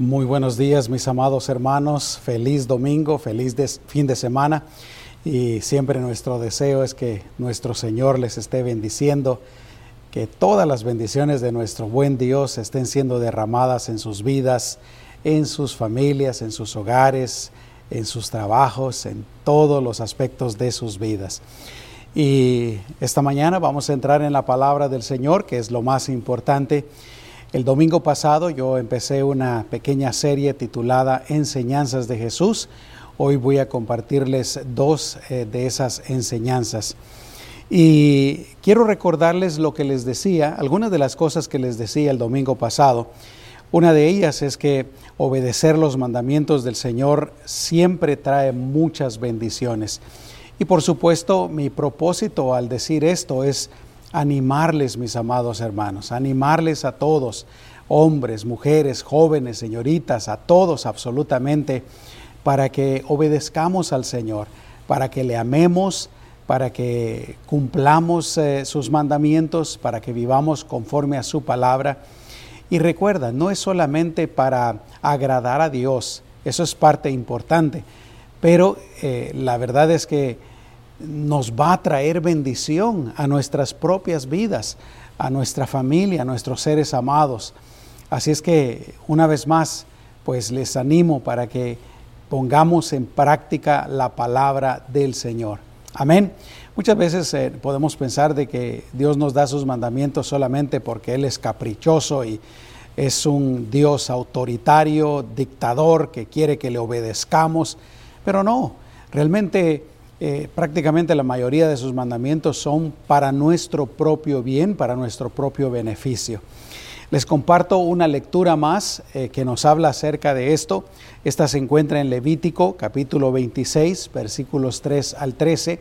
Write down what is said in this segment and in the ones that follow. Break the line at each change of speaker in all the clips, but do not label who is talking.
Muy buenos días, mis amados hermanos. Feliz domingo, feliz fin de semana. Y siempre nuestro deseo es que nuestro Señor les esté bendiciendo, que todas las bendiciones de nuestro buen Dios estén siendo derramadas en sus vidas, en sus familias, en sus hogares, en sus trabajos, en todos los aspectos de sus vidas. Y esta mañana vamos a entrar en la palabra del Señor, que es lo más importante. El domingo pasado yo empecé una pequeña serie titulada Enseñanzas de Jesús. Hoy voy a compartirles dos eh, de esas enseñanzas. Y quiero recordarles lo que les decía, algunas de las cosas que les decía el domingo pasado. Una de ellas es que obedecer los mandamientos del Señor siempre trae muchas bendiciones. Y por supuesto, mi propósito al decir esto es animarles, mis amados hermanos, animarles a todos, hombres, mujeres, jóvenes, señoritas, a todos absolutamente, para que obedezcamos al Señor, para que le amemos, para que cumplamos eh, sus mandamientos, para que vivamos conforme a su palabra. Y recuerda, no es solamente para agradar a Dios, eso es parte importante, pero eh, la verdad es que nos va a traer bendición a nuestras propias vidas, a nuestra familia, a nuestros seres amados. Así es que una vez más, pues les animo para que pongamos en práctica la palabra del Señor. Amén. Muchas veces eh, podemos pensar de que Dios nos da sus mandamientos solamente porque Él es caprichoso y es un Dios autoritario, dictador, que quiere que le obedezcamos, pero no, realmente eh, prácticamente la mayoría de sus mandamientos son para nuestro propio bien, para nuestro propio beneficio. Les comparto una lectura más eh, que nos habla acerca de esto. Esta se encuentra en Levítico capítulo 26, versículos 3 al 13.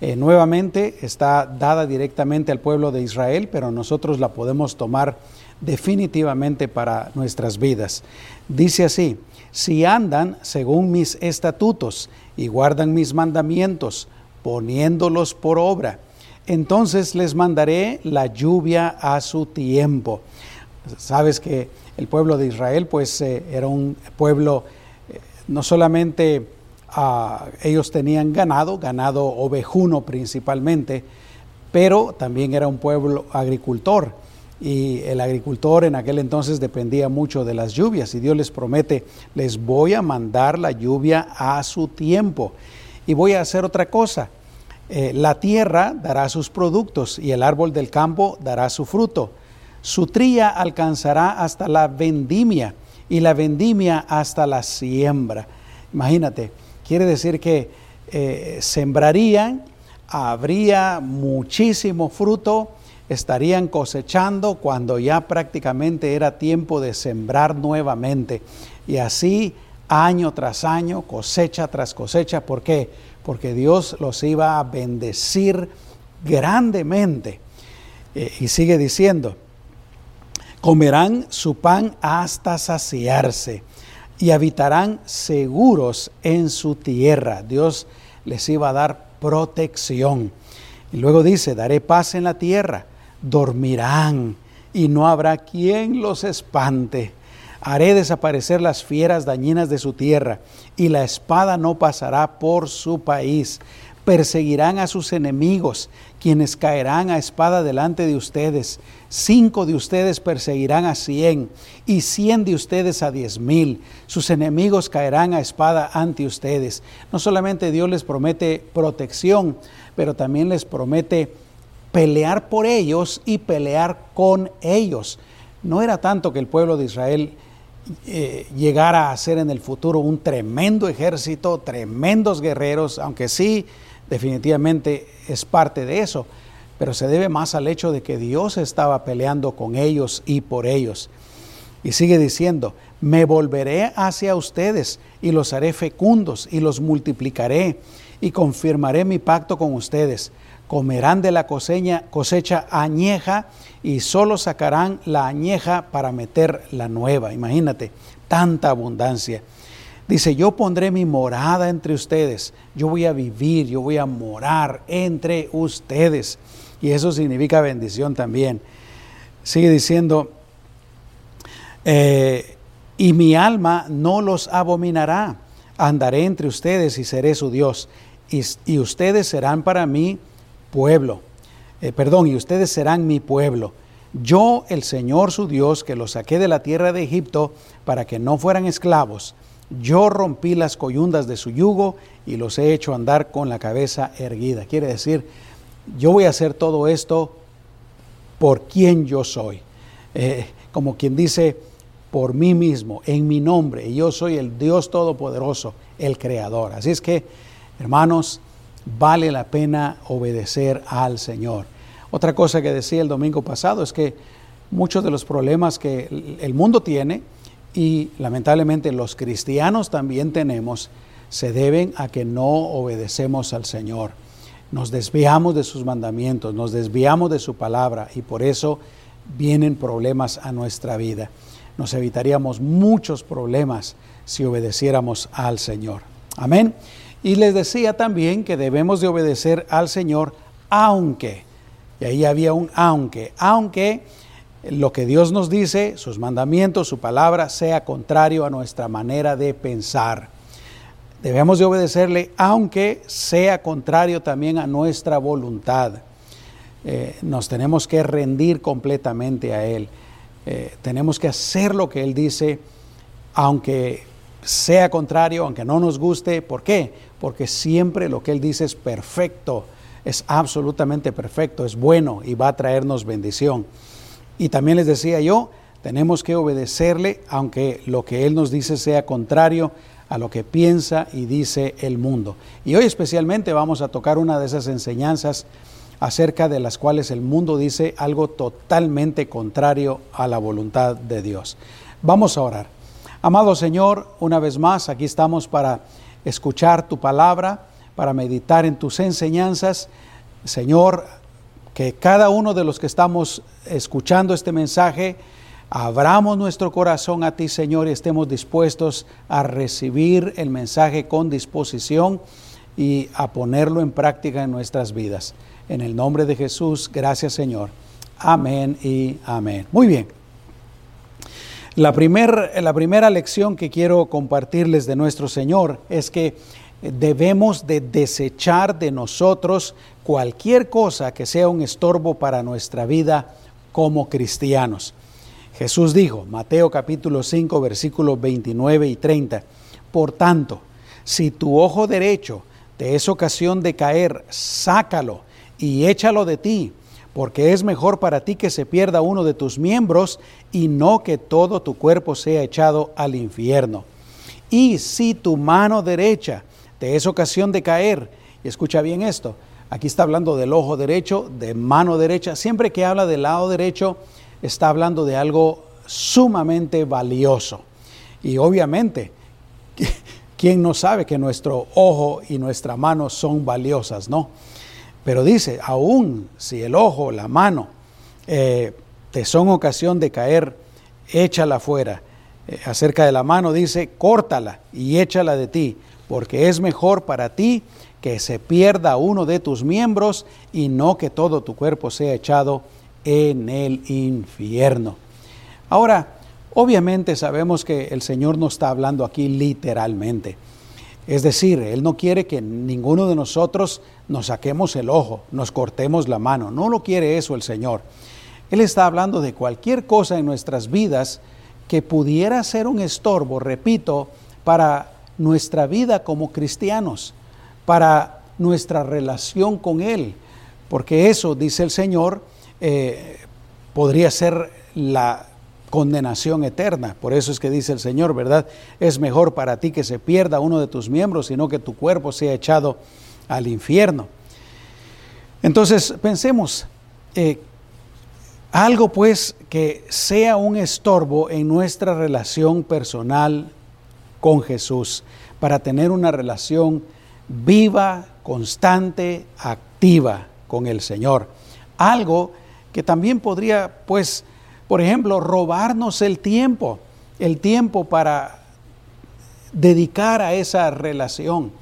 Eh, nuevamente está dada directamente al pueblo de Israel, pero nosotros la podemos tomar definitivamente para nuestras vidas. Dice así, si andan según mis estatutos y guardan mis mandamientos, poniéndolos por obra, entonces les mandaré la lluvia a su tiempo. Sabes que el pueblo de Israel pues eh, era un pueblo, eh, no solamente ah, ellos tenían ganado, ganado ovejuno principalmente, pero también era un pueblo agricultor y el agricultor en aquel entonces dependía mucho de las lluvias y Dios les promete, les voy a mandar la lluvia a su tiempo y voy a hacer otra cosa. Eh, la tierra dará sus productos y el árbol del campo dará su fruto. Su tría alcanzará hasta la vendimia y la vendimia hasta la siembra. Imagínate, quiere decir que eh, sembrarían, habría muchísimo fruto, estarían cosechando cuando ya prácticamente era tiempo de sembrar nuevamente. Y así año tras año, cosecha tras cosecha. ¿Por qué? Porque Dios los iba a bendecir grandemente. Eh, y sigue diciendo, comerán su pan hasta saciarse y habitarán seguros en su tierra. Dios les iba a dar protección. Y luego dice, daré paz en la tierra dormirán y no habrá quien los espante. Haré desaparecer las fieras dañinas de su tierra y la espada no pasará por su país. Perseguirán a sus enemigos, quienes caerán a espada delante de ustedes. Cinco de ustedes perseguirán a cien y cien de ustedes a diez mil. Sus enemigos caerán a espada ante ustedes. No solamente Dios les promete protección, pero también les promete pelear por ellos y pelear con ellos. No era tanto que el pueblo de Israel eh, llegara a ser en el futuro un tremendo ejército, tremendos guerreros, aunque sí, definitivamente es parte de eso, pero se debe más al hecho de que Dios estaba peleando con ellos y por ellos. Y sigue diciendo, me volveré hacia ustedes y los haré fecundos y los multiplicaré y confirmaré mi pacto con ustedes comerán de la cosecha, cosecha añeja y solo sacarán la añeja para meter la nueva. Imagínate, tanta abundancia. Dice, yo pondré mi morada entre ustedes, yo voy a vivir, yo voy a morar entre ustedes. Y eso significa bendición también. Sigue diciendo, eh, y mi alma no los abominará. Andaré entre ustedes y seré su Dios, y, ustedes serán para mí pueblo. Eh, perdón, y ustedes serán mi pueblo. Yo, el Señor su Dios, que los saqué de la tierra de Egipto para que no fueran esclavos, yo rompí las coyundas de su yugo y los he hecho andar con la cabeza erguida. Quiere decir, yo voy a hacer todo esto por quien yo soy. Eh, como quien dice, por mí mismo, en mi nombre, y yo soy el Dios Todopoderoso, el Creador. Así es que, hermanos, vale la pena obedecer al Señor. Otra cosa que decía el domingo pasado es que muchos de los problemas que el mundo tiene y lamentablemente los cristianos también tenemos se deben a que no obedecemos al Señor. Nos desviamos de sus mandamientos, nos desviamos de su palabra y por eso vienen problemas a nuestra vida. Nos evitaríamos muchos problemas si obedeciéramos al Señor. Amén. Y les decía también que debemos de obedecer al Señor aunque, y ahí había un aunque, aunque lo que Dios nos dice, sus mandamientos, su palabra, sea contrario a nuestra manera de pensar. Debemos de obedecerle aunque sea contrario también a nuestra voluntad. Eh, nos tenemos que rendir completamente a Él. Eh, tenemos que hacer lo que Él dice, aunque sea contrario, aunque no nos guste. ¿Por qué? Porque siempre lo que Él dice es perfecto, es absolutamente perfecto, es bueno y va a traernos bendición. Y también les decía yo, tenemos que obedecerle, aunque lo que Él nos dice sea contrario a lo que piensa y dice el mundo. Y hoy especialmente vamos a tocar una de esas enseñanzas acerca de las cuales el mundo dice algo totalmente contrario a la voluntad de Dios. Vamos a orar. Amado Señor, una vez más, aquí estamos para escuchar tu palabra, para meditar en tus enseñanzas. Señor, que cada uno de los que estamos escuchando este mensaje, abramos nuestro corazón a ti, Señor, y estemos dispuestos a recibir el mensaje con disposición y a ponerlo en práctica en nuestras vidas. En el nombre de Jesús, gracias Señor. Amén y amén. Muy bien. La, la primera lección que quiero compartirles de nuestro Señor es que debemos de desechar de nosotros cualquier cosa que sea un estorbo para nuestra vida como cristianos. Jesús dijo, Mateo capítulo 5, versículos 29 y 30, Por tanto, si tu ojo derecho te es ocasión de caer, sácalo y échalo de ti, porque es mejor para ti que se pierda uno de tus miembros y no que todo tu cuerpo sea echado al infierno. Y si tu mano derecha te es ocasión de caer, y escucha bien esto, aquí está hablando del ojo derecho, de mano derecha, siempre que habla del lado derecho, está hablando de algo sumamente valioso. Y obviamente, ¿quién no sabe que nuestro ojo y nuestra mano son valiosas, no? Pero dice, aún si el ojo, la mano, eh, te son ocasión de caer, échala fuera. Eh, acerca de la mano dice, córtala y échala de ti, porque es mejor para ti que se pierda uno de tus miembros y no que todo tu cuerpo sea echado en el infierno. Ahora, obviamente sabemos que el Señor no está hablando aquí literalmente. Es decir, Él no quiere que ninguno de nosotros nos saquemos el ojo, nos cortemos la mano. No lo quiere eso el Señor. Él está hablando de cualquier cosa en nuestras vidas que pudiera ser un estorbo, repito, para nuestra vida como cristianos, para nuestra relación con Él. Porque eso, dice el Señor, eh, podría ser la condenación eterna. Por eso es que dice el Señor, ¿verdad? Es mejor para ti que se pierda uno de tus miembros, sino que tu cuerpo sea echado al infierno. Entonces, pensemos, eh, algo pues que sea un estorbo en nuestra relación personal con Jesús, para tener una relación viva, constante, activa con el Señor. Algo que también podría, pues, por ejemplo, robarnos el tiempo, el tiempo para dedicar a esa relación.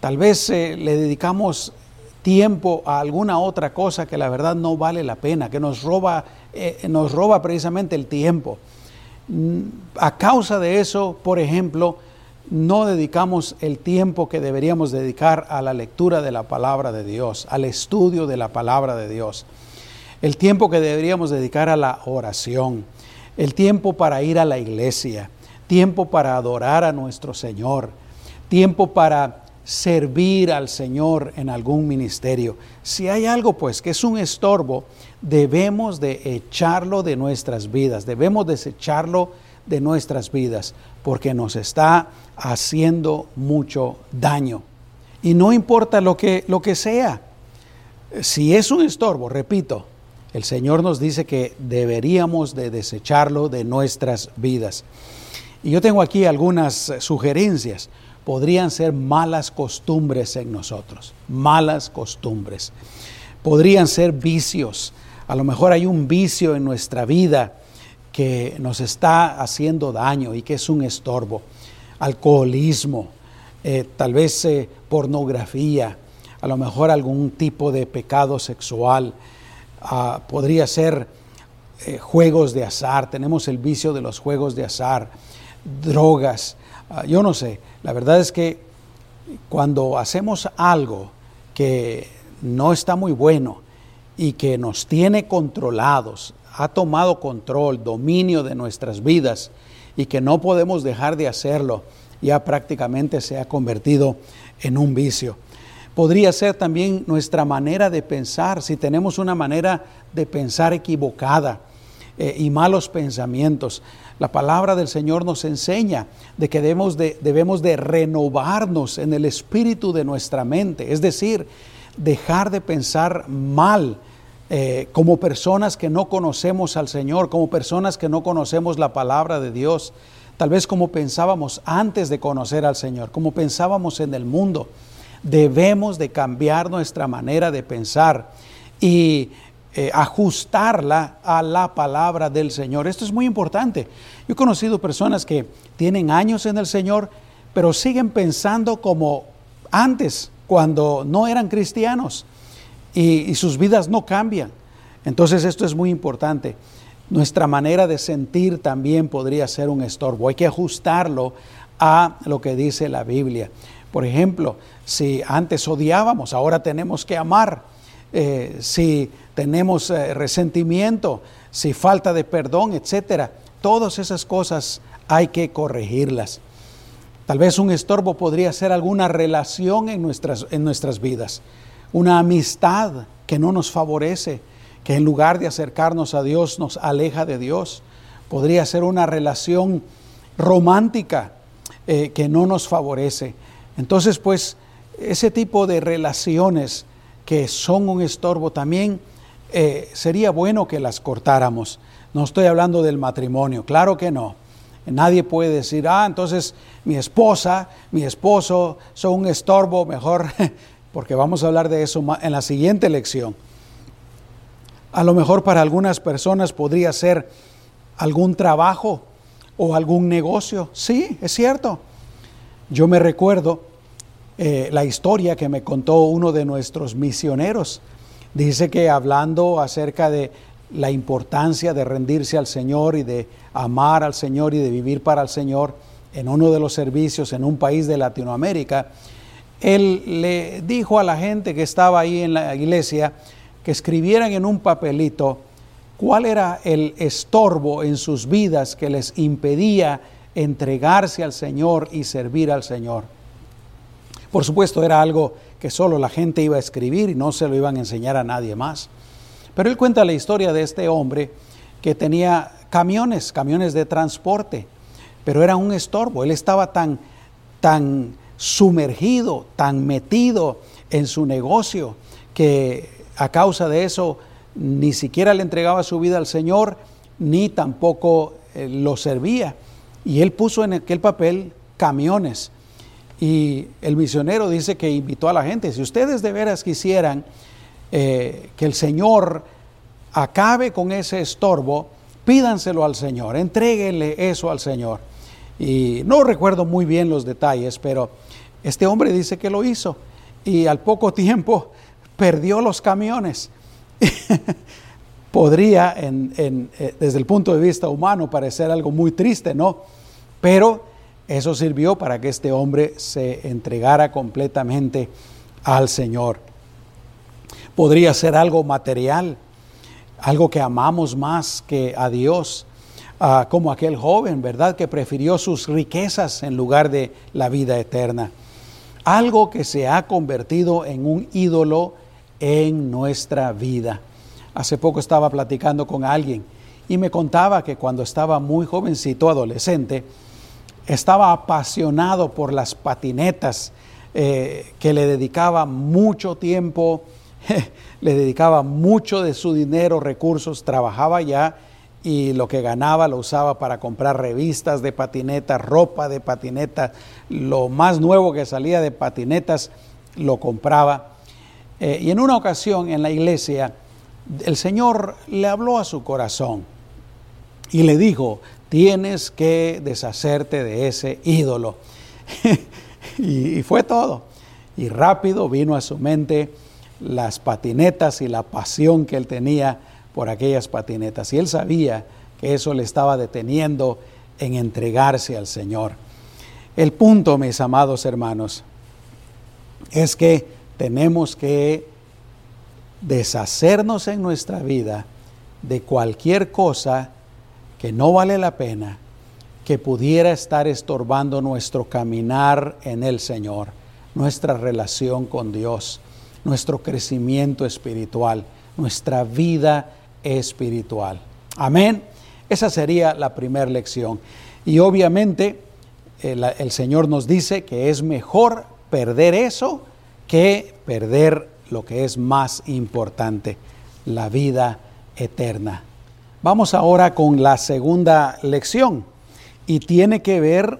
Tal vez eh, le dedicamos tiempo a alguna otra cosa que la verdad no vale la pena, que nos roba, eh, nos roba precisamente el tiempo. mm, a causa de eso, por ejemplo, no dedicamos el tiempo que deberíamos dedicar a la lectura de la palabra de Dios, al estudio de la palabra de Dios, el tiempo que deberíamos dedicar a la oración, el tiempo para ir a la iglesia, tiempo para adorar a nuestro Señor, tiempo para servir al Señor en algún ministerio. Si hay algo pues que es un estorbo, debemos de echarlo de nuestras vidas, debemos desecharlo de nuestras vidas, porque nos está haciendo mucho daño. Y no importa lo que, lo que sea, si es un estorbo, repito, el Señor nos dice que deberíamos de desecharlo de nuestras vidas. Y yo tengo aquí algunas sugerencias. Podrían ser malas costumbres en nosotros, malas costumbres. Podrían ser vicios. A lo mejor hay un vicio en nuestra vida que nos está haciendo daño y que es un estorbo. Alcoholismo, eh, tal vez eh, pornografía, a lo mejor algún tipo de pecado sexual, podría ser eh, juegos de azar, tenemos el vicio de los juegos de azar, drogas, ah, yo no sé, la verdad es que cuando hacemos algo que no está muy bueno y que nos tiene controlados, ha tomado control, dominio de nuestras vidas y que no podemos dejar de hacerlo, ya prácticamente se ha convertido en un vicio. Podría ser también nuestra manera de pensar, si tenemos una manera de pensar equivocada eh, y malos pensamientos. La palabra del Señor nos enseña de que debemos de, debemos de renovarnos en el espíritu de nuestra mente, es decir, dejar de pensar mal, eh, como personas que no conocemos al Señor, como personas que no conocemos la palabra de Dios, tal vez como pensábamos antes de conocer al Señor, como pensábamos en el mundo. Debemos de cambiar nuestra manera de pensar y eh, ajustarla a la palabra del Señor. Esto es muy importante. Yo he conocido personas que tienen años en el Señor, pero siguen pensando como antes, cuando no eran cristianos y, sus vidas no cambian. Entonces esto es muy importante. Nuestra manera de sentir también podría ser un estorbo. Hay que ajustarlo a lo que dice la Biblia. Por ejemplo, si antes odiábamos, ahora tenemos que amar. Eh, si tenemos eh, resentimiento, si falta de perdón, etcétera, todas esas cosas hay que corregirlas. Tal vez un estorbo podría ser alguna relación en nuestras, en nuestras vidas una amistad que no nos favorece, que en lugar de acercarnos a Dios nos aleja de Dios. Podría ser una relación romántica eh, que no nos favorece. Entonces, pues, ese tipo de relaciones que son un estorbo también eh, sería bueno que las cortáramos. No estoy hablando del matrimonio, claro que no. Nadie puede decir, ah, entonces mi esposa, mi esposo son un estorbo, mejor porque vamos a hablar de eso en la siguiente lección. A lo mejor para algunas personas podría ser algún trabajo o algún negocio. Sí, es cierto. Yo me recuerdo eh, la historia que me contó uno de nuestros misioneros. Dice que hablando acerca de la importancia de rendirse al Señor y de amar al Señor y de vivir para el Señor en uno de los servicios en un país de Latinoamérica, él le dijo a la gente que estaba ahí en la iglesia que escribieran en un papelito cuál era el estorbo en sus vidas que les impedía entregarse al Señor y servir al Señor. Por supuesto, era algo que solo la gente iba a escribir y no se lo iban a enseñar a nadie más. Pero él cuenta la historia de este hombre que tenía camiones, camiones de transporte, pero era un estorbo. Él estaba tan, tan sumergido, tan metido en su negocio, que a causa de eso ni siquiera le entregaba su vida al Señor, ni tampoco eh, lo servía. Y él puso en aquel papel camiones. Y el misionero dice que invitó a la gente, si ustedes de veras quisieran eh, que el Señor acabe con ese estorbo, pídanselo al Señor, entréguenle eso al Señor. Y no recuerdo muy bien los detalles, pero este hombre dice que lo hizo y al poco tiempo perdió los camiones. podría, eh, desde el punto de vista humano, parecer algo muy triste, ¿no? Pero eso sirvió para que este hombre se entregara completamente al Señor. Podría ser algo material, algo que amamos más que a Dios, ah, como aquel joven, ¿verdad? Que prefirió sus riquezas en lugar de la vida eterna. Algo que se ha convertido en un ídolo en nuestra vida. Hace poco estaba platicando con alguien y me contaba que cuando estaba muy jovencito, adolescente, estaba apasionado por las patinetas, eh, que le dedicaba mucho tiempo, le dedicaba mucho de su dinero, recursos, trabajaba ya y lo que ganaba lo usaba para comprar revistas de patinetas, ropa de patinetas, lo más nuevo que salía de patinetas lo compraba. Eh, y en una ocasión en la iglesia, el Señor le habló a su corazón y le dijo, tienes que deshacerte de ese ídolo. y, fue todo. Y rápido vino a su mente las patinetas y la pasión que él tenía por aquellas patinetas. Y él sabía que eso le estaba deteniendo en entregarse al Señor. El punto, mis amados hermanos, es que tenemos que deshacernos en nuestra vida de cualquier cosa que no vale la pena, que pudiera estar estorbando nuestro caminar en el Señor, nuestra relación con Dios, nuestro crecimiento espiritual, nuestra vida espiritual. Amén. Esa sería la primera lección. Y obviamente el, el Señor nos dice que es mejor perder eso que perder lo que es más importante, la vida eterna. Vamos ahora con la segunda lección y tiene que ver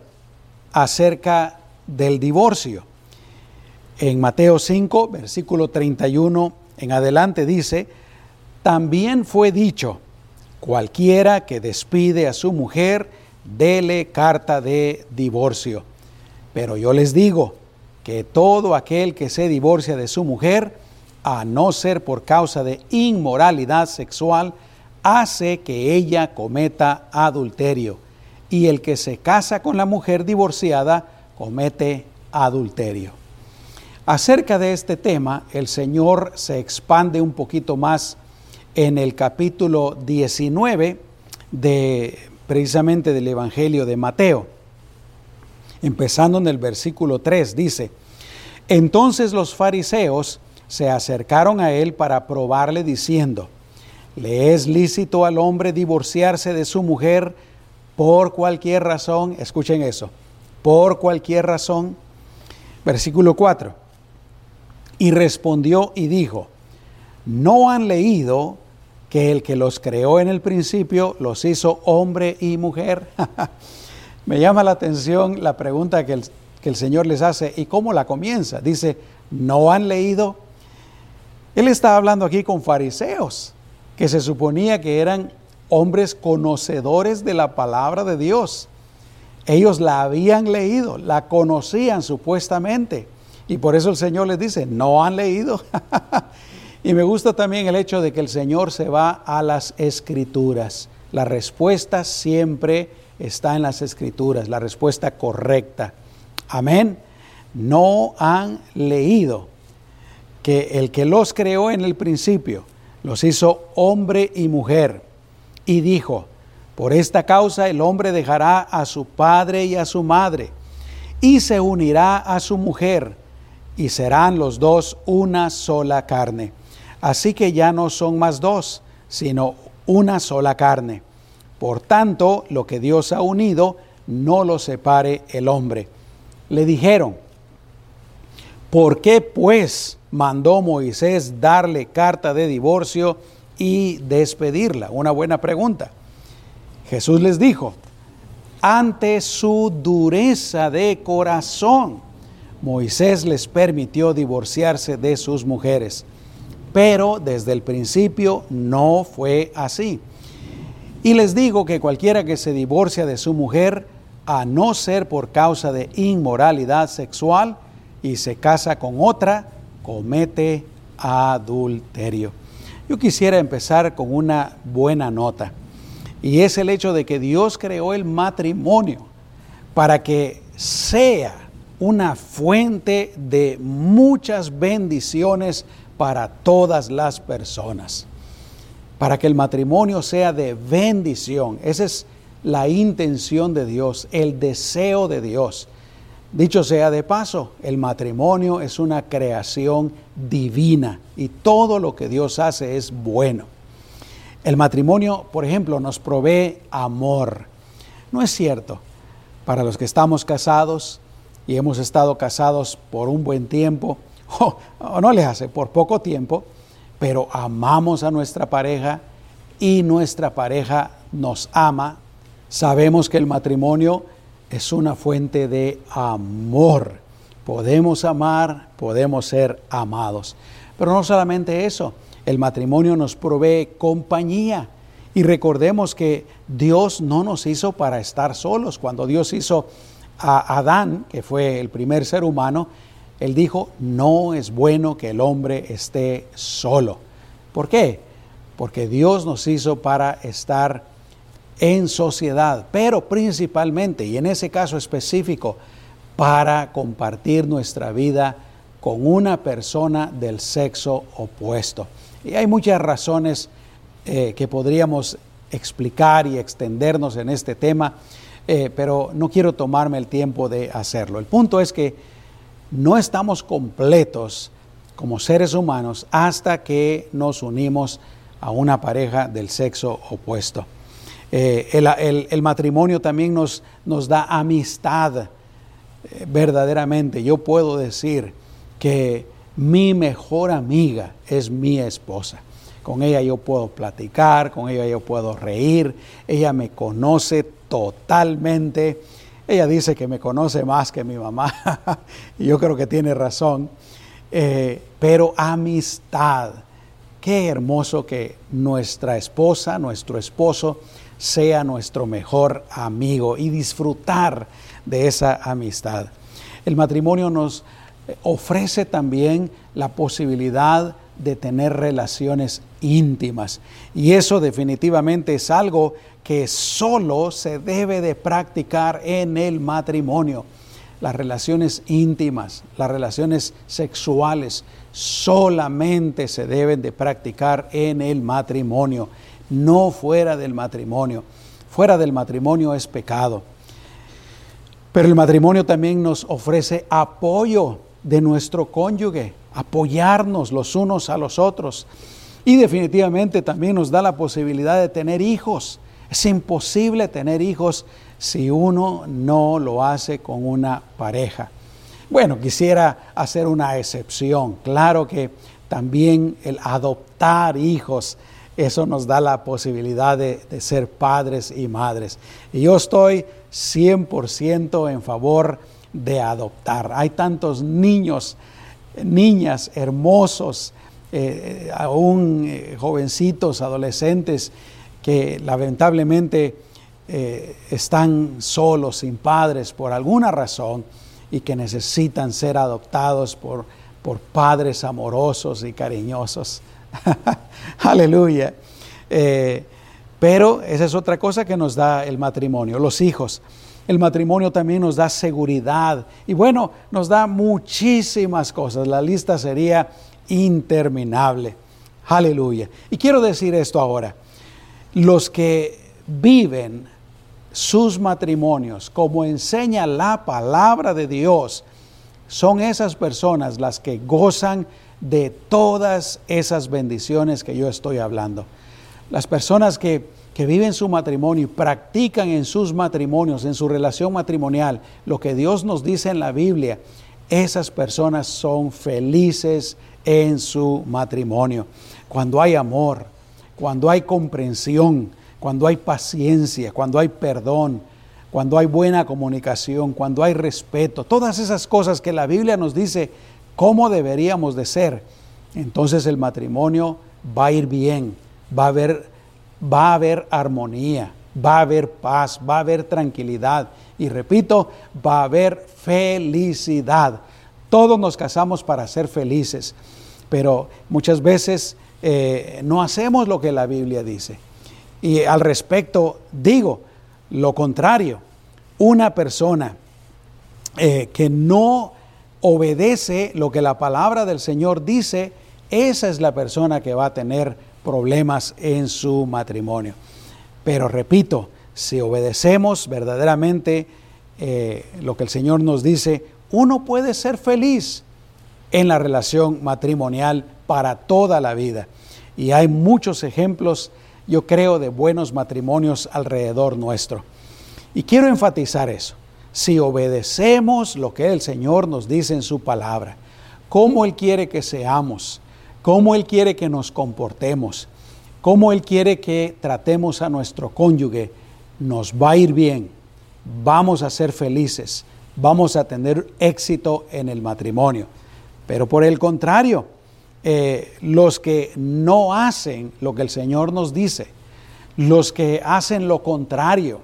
acerca del divorcio. En Mateo 5, versículo 31 en adelante dice, también fue dicho, cualquiera que despide a su mujer, dele carta de divorcio. Pero yo les digo, que todo aquel que se divorcia de su mujer, a no ser por causa de inmoralidad sexual, hace que ella cometa adulterio. Y el que se casa con la mujer divorciada comete adulterio. Acerca de este tema, el Señor se expande un poquito más en el capítulo 19 de precisamente del Evangelio de Mateo empezando en el versículo 3, dice, entonces los fariseos se acercaron a él para probarle diciendo, ¿le es lícito al hombre divorciarse de su mujer por cualquier razón? Escuchen eso, por cualquier razón. Versículo 4. Y respondió y dijo, ¿no han leído que el que los creó en el principio los hizo hombre y mujer? Me llama la atención la pregunta que el, Señor les hace y cómo la comienza. Dice, ¿no han leído? Él está hablando aquí con fariseos, que se suponía que eran hombres conocedores de la palabra de Dios. Ellos la habían leído, la conocían supuestamente. Y por eso el Señor les dice, no han leído. y me gusta también el hecho de que el Señor se va a las escrituras. La respuesta siempre está en las escrituras, la respuesta correcta. Amén. No han leído que el que los creó en el principio los hizo hombre y mujer y dijo, por esta causa el hombre dejará a su padre y a su madre y se unirá a su mujer y serán los dos una sola carne. Así que ya no son más dos, sino una sola carne. Por tanto, lo que Dios ha unido, no lo separe el hombre. Le dijeron, ¿por qué pues mandó Moisés darle carta de divorcio y despedirla? Una buena pregunta. Jesús les dijo, ante su dureza de corazón, Moisés les permitió divorciarse de sus mujeres, pero desde el principio no fue así. Y les digo que cualquiera que se divorcia de su mujer, a no ser por causa de inmoralidad sexual, y se casa con otra, comete adulterio. Yo quisiera empezar con una buena nota y es el hecho de que Dios creó el matrimonio para que sea una fuente de muchas bendiciones para todas las personas. Para que el matrimonio sea de bendición. Esa es la intención de Dios, el deseo de Dios. Dicho sea de paso, el matrimonio es una creación divina y todo lo que Dios hace es bueno. El matrimonio, por ejemplo, nos provee amor. No es cierto. Para los que estamos casados y hemos estado casados por un buen tiempo, o, no les hace por poco tiempo, pero amamos a nuestra pareja y nuestra pareja nos ama, sabemos que el matrimonio es una fuente de amor. Podemos amar, podemos ser amados. Pero no solamente eso, el matrimonio nos provee compañía. Y recordemos que Dios no nos hizo para estar solos. Cuando Dios hizo a Adán, que fue el primer ser humano, Él dijo, no es bueno que el hombre esté solo. ¿Por qué? Porque Dios nos hizo para estar en sociedad, pero principalmente, y en ese caso específico, para compartir nuestra vida con una persona del sexo opuesto. Y hay muchas razones eh, que podríamos explicar y extendernos en este tema, eh, pero no quiero tomarme el tiempo de hacerlo. El punto es que no estamos completos como seres humanos hasta que nos unimos a una pareja del sexo opuesto. Eh, el, matrimonio también nos, nos da amistad eh, verdaderamente. Yo puedo decir que mi mejor amiga es mi esposa. Con ella yo puedo platicar, con ella yo puedo reír, ella me conoce totalmente. Ella dice que me conoce más que mi mamá y yo creo que tiene razón. Eh, pero amistad, qué hermoso que nuestra esposa, nuestro esposo, sea nuestro mejor amigo y disfrutar de esa amistad. El matrimonio nos ofrece también la posibilidad de tener relaciones íntimas y eso definitivamente es algo que solo se debe de practicar en el matrimonio. Las relaciones íntimas, las relaciones sexuales solamente se deben de practicar en el matrimonio no fuera del matrimonio. Fuera del matrimonio es pecado. Pero el matrimonio también nos ofrece apoyo de nuestro cónyuge, apoyarnos los unos a los otros. Y definitivamente también nos da la posibilidad de tener hijos. Es imposible tener hijos si uno no lo hace con una pareja. Bueno, quisiera hacer una excepción. Claro que también el adoptar hijos eso nos da la posibilidad de, ser padres y madres. Y yo estoy 100% en favor de adoptar. Hay tantos niños, niñas hermosos, eh, aún eh, jovencitos, adolescentes, que lamentablemente eh, están solos, sin padres, por alguna razón, y que necesitan ser adoptados por, por padres amorosos y cariñosos. Aleluya. Eh, pero esa es otra cosa que nos da el matrimonio, los hijos. El matrimonio también nos da seguridad y bueno, nos da muchísimas cosas. La lista sería interminable. Aleluya. Y quiero decir esto ahora. Los que viven sus matrimonios como enseña la palabra de Dios, son esas personas las que gozan de todas esas bendiciones que yo estoy hablando. Las personas que, viven su matrimonio y practican en sus matrimonios, en su relación matrimonial, lo que Dios nos dice en la Biblia, esas personas son felices en su matrimonio. Cuando hay amor, cuando hay comprensión, cuando hay paciencia, cuando hay perdón, cuando hay buena comunicación, cuando hay respeto, todas esas cosas que la Biblia nos dice cómo deberíamos de ser, entonces el matrimonio va a ir bien, va a haber, va a haber armonía, va a haber paz, va a haber tranquilidad y repito, va a haber felicidad. Todos nos casamos para ser felices, pero muchas veces eh, no hacemos lo que la Biblia dice. Y al respecto digo lo contrario, una persona eh, que no obedece lo que la palabra del Señor dice, esa es la persona que va a tener problemas en su matrimonio. Pero repito, si obedecemos verdaderamente eh, lo que el Señor nos dice, uno puede ser feliz en la relación matrimonial para toda la vida. Y hay muchos ejemplos, yo creo, de buenos matrimonios alrededor nuestro. Y quiero enfatizar eso. Si obedecemos lo que el Señor nos dice en su palabra, cómo Él quiere que seamos, cómo Él quiere que nos comportemos, cómo Él quiere que tratemos a nuestro cónyuge, nos va a ir bien, vamos a ser felices, vamos a tener éxito en el matrimonio. Pero por el contrario, eh, los que no hacen lo que el Señor nos dice, los que hacen lo contrario,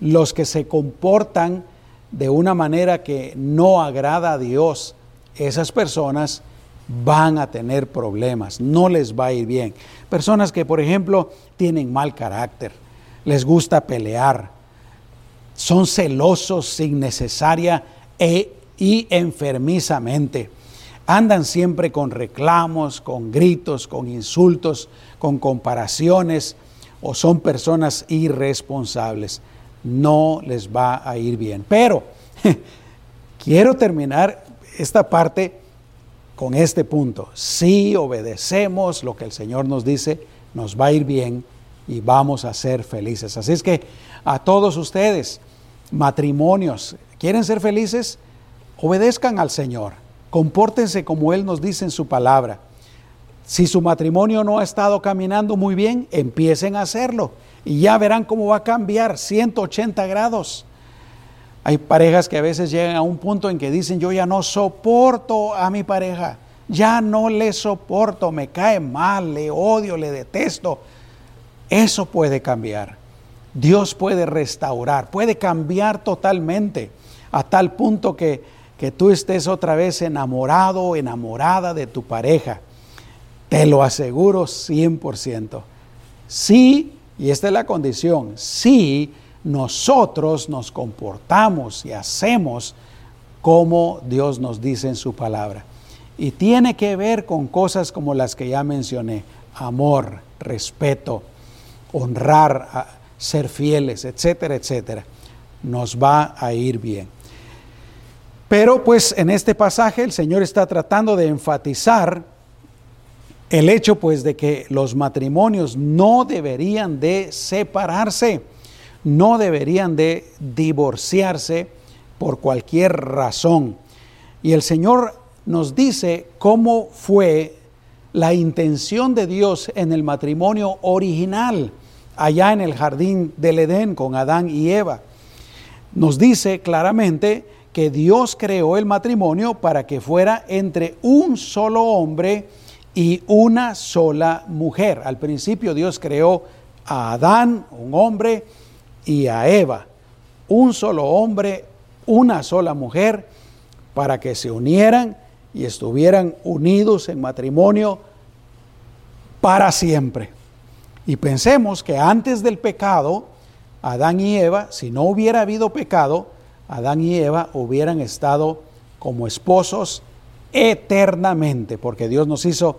los que se comportan de una manera que no agrada a Dios, esas personas van a tener problemas, no les va a ir bien. Personas que, por ejemplo, tienen mal carácter, les gusta pelear, son celosos innecesaria e, y enfermizamente. Andan siempre con reclamos, con gritos, con insultos, con comparaciones o son personas irresponsables no les va a ir bien. Pero quiero terminar esta parte con este punto. Si obedecemos lo que el Señor nos dice, nos va a ir bien y vamos a ser felices. Así es que a todos ustedes, matrimonios, ¿quieren ser felices? Obedezcan al Señor, compórtense como Él nos dice en su palabra. Si su matrimonio no ha estado caminando muy bien, empiecen a hacerlo y ya verán cómo va a cambiar 180 grados. Hay parejas que a veces llegan a un punto en que dicen, yo ya no soporto a mi pareja, ya no le soporto, me cae mal, le odio, le detesto. Eso puede cambiar. Dios puede restaurar, puede cambiar totalmente a tal punto que, que tú estés otra vez enamorado o enamorada de tu pareja. Te lo aseguro 100%. Sí y esta es la condición, si nosotros nos comportamos y hacemos como Dios nos dice en su palabra. Y tiene que ver con cosas como las que ya mencioné, amor, respeto, honrar, ser fieles, etcétera, etcétera. Nos va a ir bien. Pero pues en este pasaje el Señor está tratando de enfatizar el hecho pues de que los matrimonios no deberían de separarse, no deberían de divorciarse por cualquier razón. Y el Señor nos dice cómo fue la intención de Dios en el matrimonio original, allá en el jardín del Edén con Adán y Eva. Nos dice claramente que Dios creó el matrimonio para que fuera entre un solo hombre y una sola mujer. Al principio Dios creó a Adán, un hombre, y a Eva, un solo hombre, una sola mujer, para que se unieran y estuvieran unidos en matrimonio para siempre. Y pensemos que antes del pecado, Adán y Eva, si no hubiera habido pecado, Adán y Eva hubieran estado como esposos eternamente, porque Dios nos hizo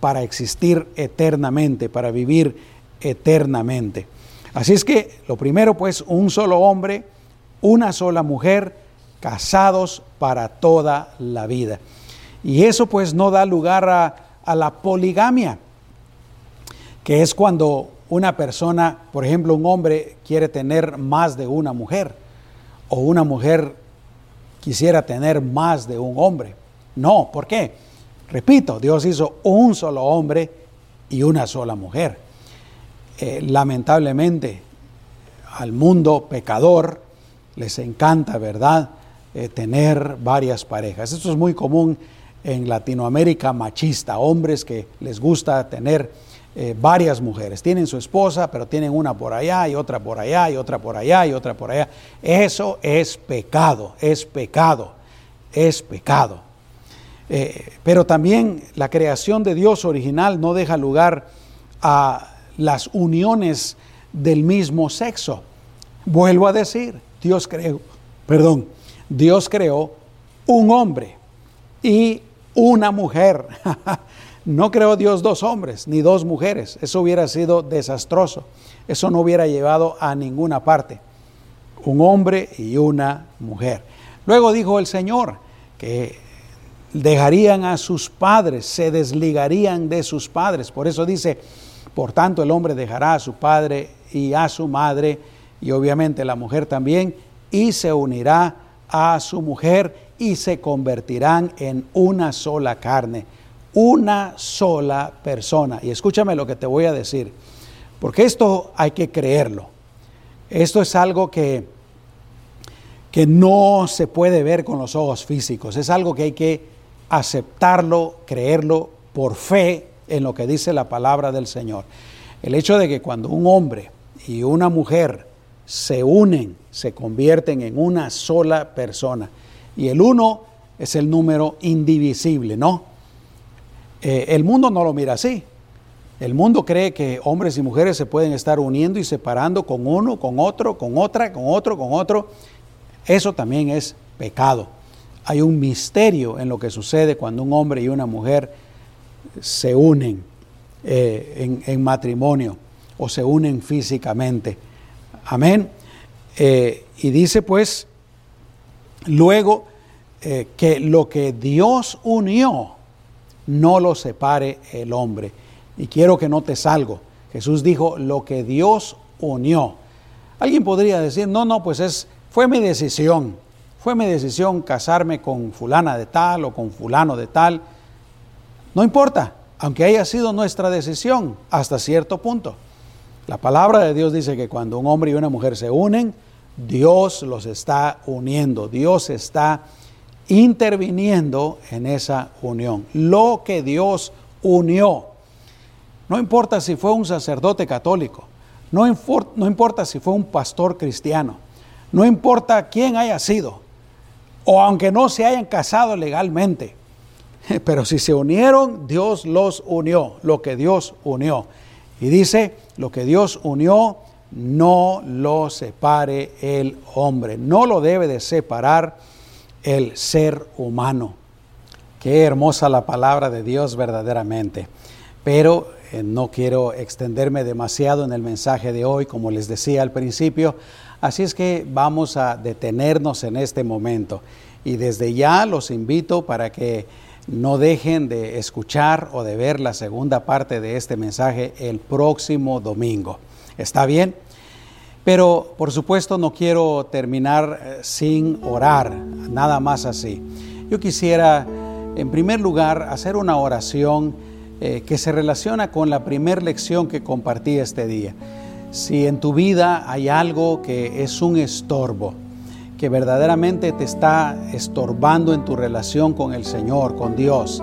para existir eternamente, para vivir eternamente. Así es que lo primero pues, un solo hombre, una sola mujer, casados para toda la vida. Y eso pues no da lugar a, la poligamia, que es cuando una persona, por ejemplo, un hombre quiere tener más de una mujer, o una mujer quisiera tener más de un hombre. No, ¿por qué? Repito, Dios hizo un solo hombre y una sola mujer. Eh, lamentablemente, al mundo pecador les encanta, ¿verdad?, eh, tener varias parejas. Esto es muy común en Latinoamérica machista, hombres que les gusta tener eh, varias mujeres. Tienen su esposa, pero tienen una por allá y otra por allá y otra por allá y otra por allá. Eso es pecado, es pecado, es pecado. Eh, pero también la creación de Dios original no deja lugar a las uniones del mismo sexo. Vuelvo a decir, Dios creó, perdón, Dios creó un hombre y una mujer. no creó Dios dos hombres ni dos mujeres. Eso hubiera sido desastroso. Eso no hubiera llevado a ninguna parte. Un hombre y una mujer. Luego dijo el Señor que dejarían a sus padres, se desligarían de sus padres. Por eso dice, por tanto el hombre dejará a su padre y a su madre, y obviamente la mujer también, y se unirá a su mujer y se convertirán en una sola carne, una sola persona. Y escúchame lo que te voy a decir, porque esto hay que creerlo. Esto es algo que, que no se puede ver con los ojos físicos, es algo que hay que aceptarlo, creerlo por fe en lo que dice la palabra del Señor. El hecho de que cuando un hombre y una mujer se unen, se convierten en una sola persona. Y el uno es el número indivisible, ¿no? Eh, el mundo no lo mira así. El mundo cree que hombres y mujeres se pueden estar uniendo y separando con uno, con otro, con otra, con otro, con otro. Eso también es pecado hay un misterio en lo que sucede cuando un hombre y una mujer se unen eh, en, matrimonio o se unen físicamente. Amén. Eh, y dice pues luego eh, que lo que Dios unió no lo separe el hombre. Y quiero que notes algo. Jesús dijo lo que Dios unió. Alguien podría decir, no, no, pues es, fue mi decisión. Fue mi decisión casarme con fulana de tal o con fulano de tal. No importa, aunque haya sido nuestra decisión hasta cierto punto. La palabra de Dios dice que cuando un hombre y una mujer se unen, Dios los está uniendo, Dios está interviniendo en esa unión. Lo que Dios unió, no importa si fue un sacerdote católico, no, no importa si fue un pastor cristiano, no importa quién haya sido, o aunque no se hayan casado legalmente. Pero si se unieron, Dios los unió, lo que Dios unió. Y dice, lo que Dios unió, no lo separe el hombre, no lo debe de separar el ser humano. Qué hermosa la palabra de Dios verdaderamente. Pero eh, no quiero extenderme demasiado en el mensaje de hoy, como les decía al principio. Así es que vamos a detenernos en este momento y desde ya los invito para que no dejen de escuchar o de ver la segunda parte de este mensaje el próximo domingo. ¿Está bien? Pero por supuesto no quiero terminar eh, sin orar, nada más así. Yo quisiera en primer lugar hacer una oración eh, que se relaciona con la primera lección que compartí este día. Si en tu vida hay algo que es un estorbo, que verdaderamente te está estorbando en tu relación con el Señor, con Dios,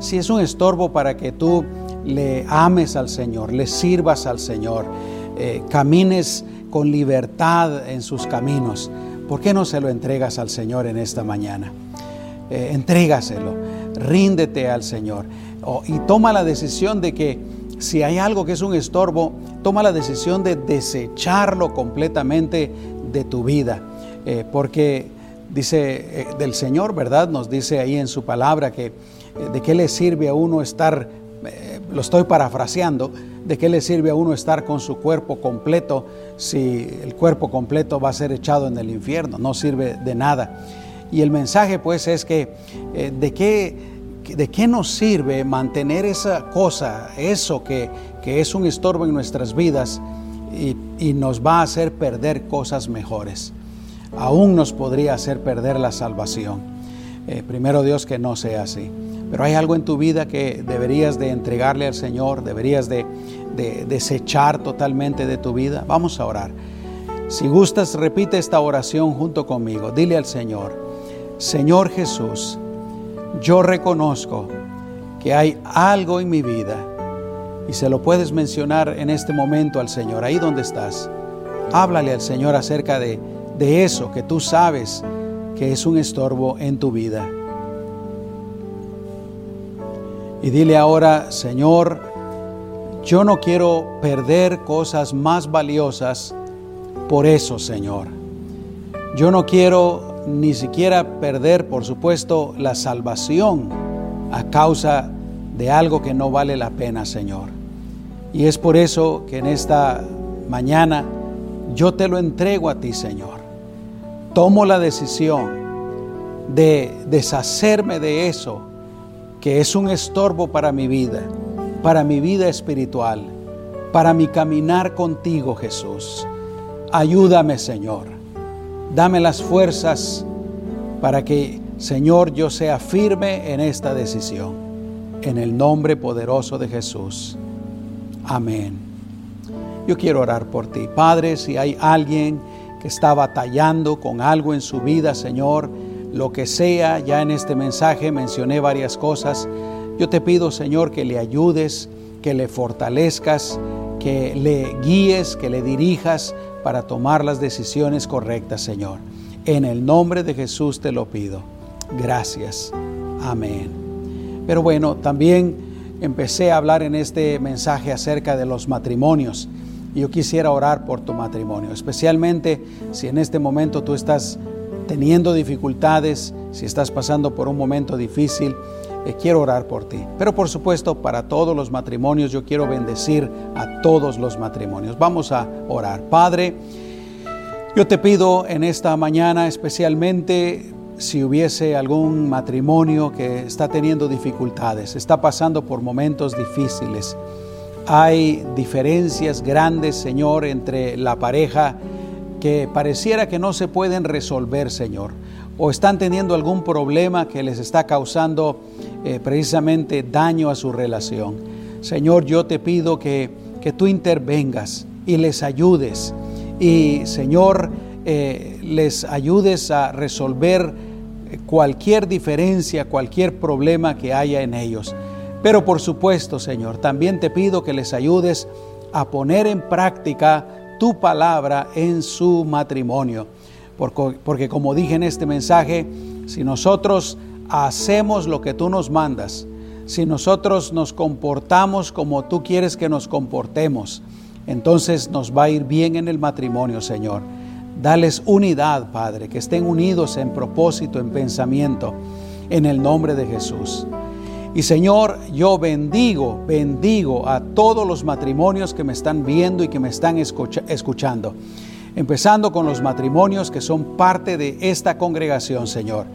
si es un estorbo para que tú le ames al Señor, le sirvas al Señor, eh, camines con libertad en sus caminos, ¿por qué no se lo entregas al Señor en esta mañana? Eh, entrégaselo, ríndete al Señor y toma la decisión de que si hay algo que es un estorbo, toma la decisión de desecharlo completamente de tu vida. Eh, porque dice eh, del Señor, ¿verdad? Nos dice ahí en su palabra que eh, de qué le sirve a uno estar, lo estoy parafraseando, de qué le sirve a uno estar con su cuerpo completo si el cuerpo completo va a ser echado en el infierno, no sirve de nada. Y el mensaje pues es que de qué ¿de qué nos sirve mantener esa cosa, eso que, es un estorbo en nuestras vidas y, y, nos va a hacer perder cosas mejores? Aún nos podría hacer perder la salvación. Eh, primero Dios que no sea así. Pero hay algo en tu vida que deberías de entregarle al Señor, deberías de, de desechar totalmente de tu vida. Vamos a orar. Si gustas, repite esta oración junto conmigo. Dile al Señor, Señor Jesús, yo reconozco que hay algo en mi vida y se lo puedes mencionar en este momento al Señor, ahí donde estás. Háblale al Señor acerca de, de eso que tú sabes que es un estorbo en tu vida. Y dile ahora, Señor, yo no quiero perder cosas más valiosas por eso, Señor. Yo no quiero ni siquiera perder, por supuesto, la salvación a causa de algo que no vale la pena, Señor. Y es por eso que en esta mañana yo te lo entrego a ti, Señor. Tomo la decisión de deshacerme de eso que es un estorbo para mi vida, para mi vida espiritual, para mi caminar contigo, Jesús. Ayúdame, Señor. Dame las fuerzas para que, Señor, yo sea firme en esta decisión. En el nombre poderoso de Jesús. Amén. Yo quiero orar por ti. Padre, si hay alguien que está batallando con algo en su vida, Señor, lo que sea, ya en este mensaje mencioné varias cosas. Yo te pido, Señor, que le ayudes, que le fortalezcas, que le guíes, que le dirijas para tomar las decisiones correctas, Señor. En el nombre de Jesús te lo pido. Gracias. Amén. Pero bueno, también empecé a hablar en este mensaje acerca de los matrimonios. Yo quisiera orar por tu matrimonio, especialmente si en este momento tú estás teniendo dificultades, si estás pasando por un momento difícil, eh, quiero orar por ti. Pero por supuesto, para todos los matrimonios, yo quiero bendecir a todos los matrimonios. Vamos a orar. Padre, yo te pido en esta mañana especialmente si hubiese algún matrimonio que está teniendo dificultades, está pasando por momentos difíciles. Hay diferencias grandes, Señor, entre la pareja que pareciera que no se pueden resolver, Señor, o están teniendo algún problema que les está causando eh, precisamente daño a su relación. Señor, yo te pido que, que tú intervengas y les ayudes. Y Señor, eh, les ayudes a resolver cualquier diferencia, cualquier problema que haya en ellos. Pero por supuesto, Señor, también te pido que les ayudes a poner en práctica tu palabra en su matrimonio. Porque, porque, como dije en este mensaje, si nosotros hacemos lo que tú nos mandas, si nosotros nos comportamos como tú quieres que nos comportemos, entonces nos va a ir bien en el matrimonio, Señor. Dales unidad, Padre, que estén unidos en propósito, en pensamiento, en el nombre de Jesús. Y Señor, yo bendigo, bendigo a todos los matrimonios que me están viendo y que me están escuchando. Empezando con los matrimonios que son parte de esta congregación, Señor.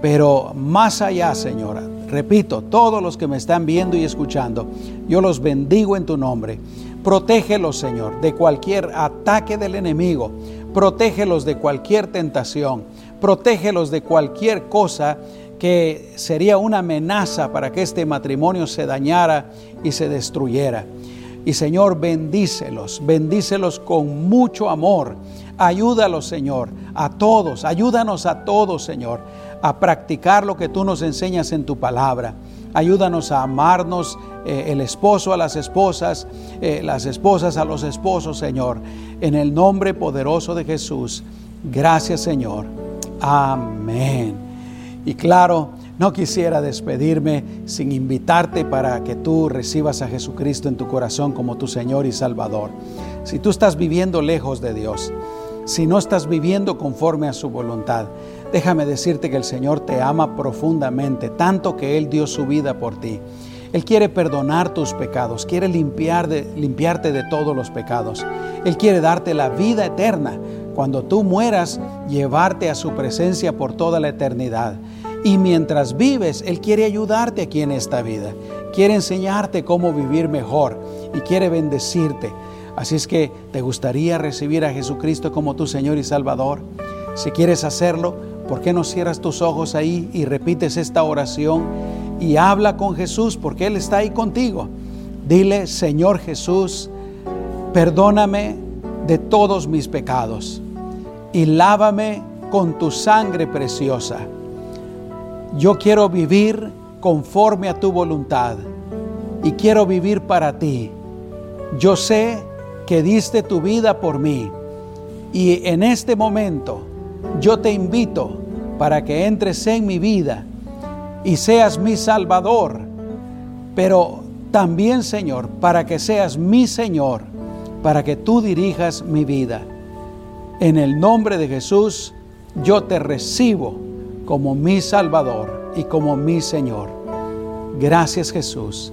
Pero más allá, Señor, repito, todos los que me están viendo y escuchando, yo los bendigo en tu nombre. Protégelos, Señor, de cualquier ataque del enemigo. Protégelos de cualquier tentación. Protégelos de cualquier cosa que sería una amenaza para que este matrimonio se dañara y se destruyera. Y Señor, bendícelos, bendícelos con mucho amor. Ayúdalos, Señor, a todos, ayúdanos a todos, Señor, a practicar lo que tú nos enseñas en tu palabra. Ayúdanos a amarnos eh, el esposo a las esposas, eh, las esposas a los esposos, Señor. En el nombre poderoso de Jesús. Gracias, Señor. Amén. Y claro, no quisiera despedirme sin invitarte para que tú recibas a Jesucristo en tu corazón como tu Señor y Salvador. Si tú estás viviendo lejos de Dios, si no estás viviendo conforme a su voluntad, déjame decirte que el Señor te ama profundamente, tanto que Él dio su vida por ti. Él quiere perdonar tus pecados, quiere limpiar limpiarte de todos los pecados. Él quiere darte la vida eterna cuando tú mueras, llevarte a su presencia por toda la eternidad. Y mientras vives, Él quiere ayudarte aquí en esta vida. Quiere enseñarte cómo vivir mejor y quiere bendecirte. Así es que te gustaría recibir a Jesucristo como tu Señor y Salvador. Si quieres hacerlo, ¿por qué no cierras tus ojos ahí y repites esta oración y habla con Jesús porque Él está ahí contigo? Dile, Señor Jesús, perdóname de todos mis pecados y lávame con tu sangre preciosa. Yo quiero vivir conforme a tu voluntad y quiero vivir para ti. Yo sé que diste tu vida por mí y en este momento yo te invito para que entres en mi vida y seas mi salvador pero también, Señor, para que seas mi Señor, para que tú dirijas mi vida. En el nombre de Jesús, yo te recibo como mi Salvador y como mi Señor. Gracias Jesús.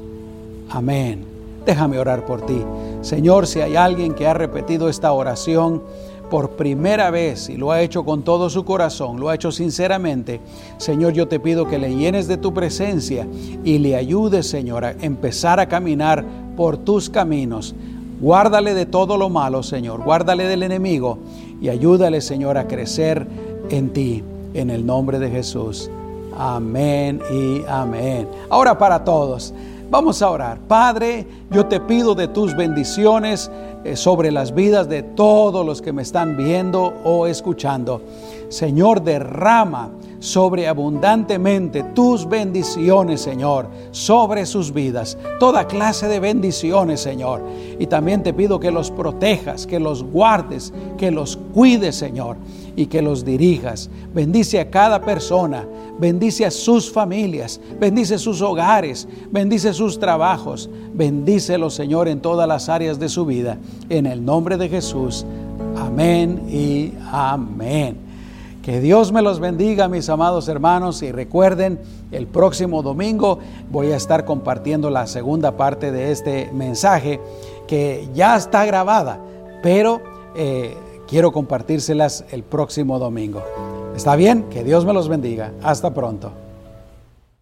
Amén. Déjame orar por ti. Señor, si hay alguien que ha repetido esta oración, por primera vez y lo ha hecho con todo su corazón, lo ha hecho sinceramente, Señor, yo te pido que le llenes de tu presencia y le ayudes, Señor, a empezar a caminar por tus caminos. Guárdale de todo lo malo, Señor, guárdale del enemigo y ayúdale, Señor, a crecer en ti, en el nombre de Jesús. Amén y amén. Ahora para todos. Vamos a orar. Padre, yo te pido de tus bendiciones sobre las vidas de todos los que me están viendo o escuchando. Señor, derrama sobreabundantemente tus bendiciones, Señor, sobre sus vidas. Toda clase de bendiciones, Señor. Y también te pido que los protejas, que los guardes, que los cuides, Señor, y que los dirijas. Bendice a cada persona, bendice a sus familias, bendice sus hogares, bendice sus trabajos. Bendícelo, Señor, en todas las áreas de su vida. En el nombre de Jesús. Amén y amén. Que Dios me los bendiga, mis amados hermanos, y recuerden, el próximo domingo voy a estar compartiendo la segunda parte de este mensaje que ya está grabada, pero eh, quiero compartírselas el próximo domingo. ¿Está bien? Que Dios me los bendiga. Hasta pronto.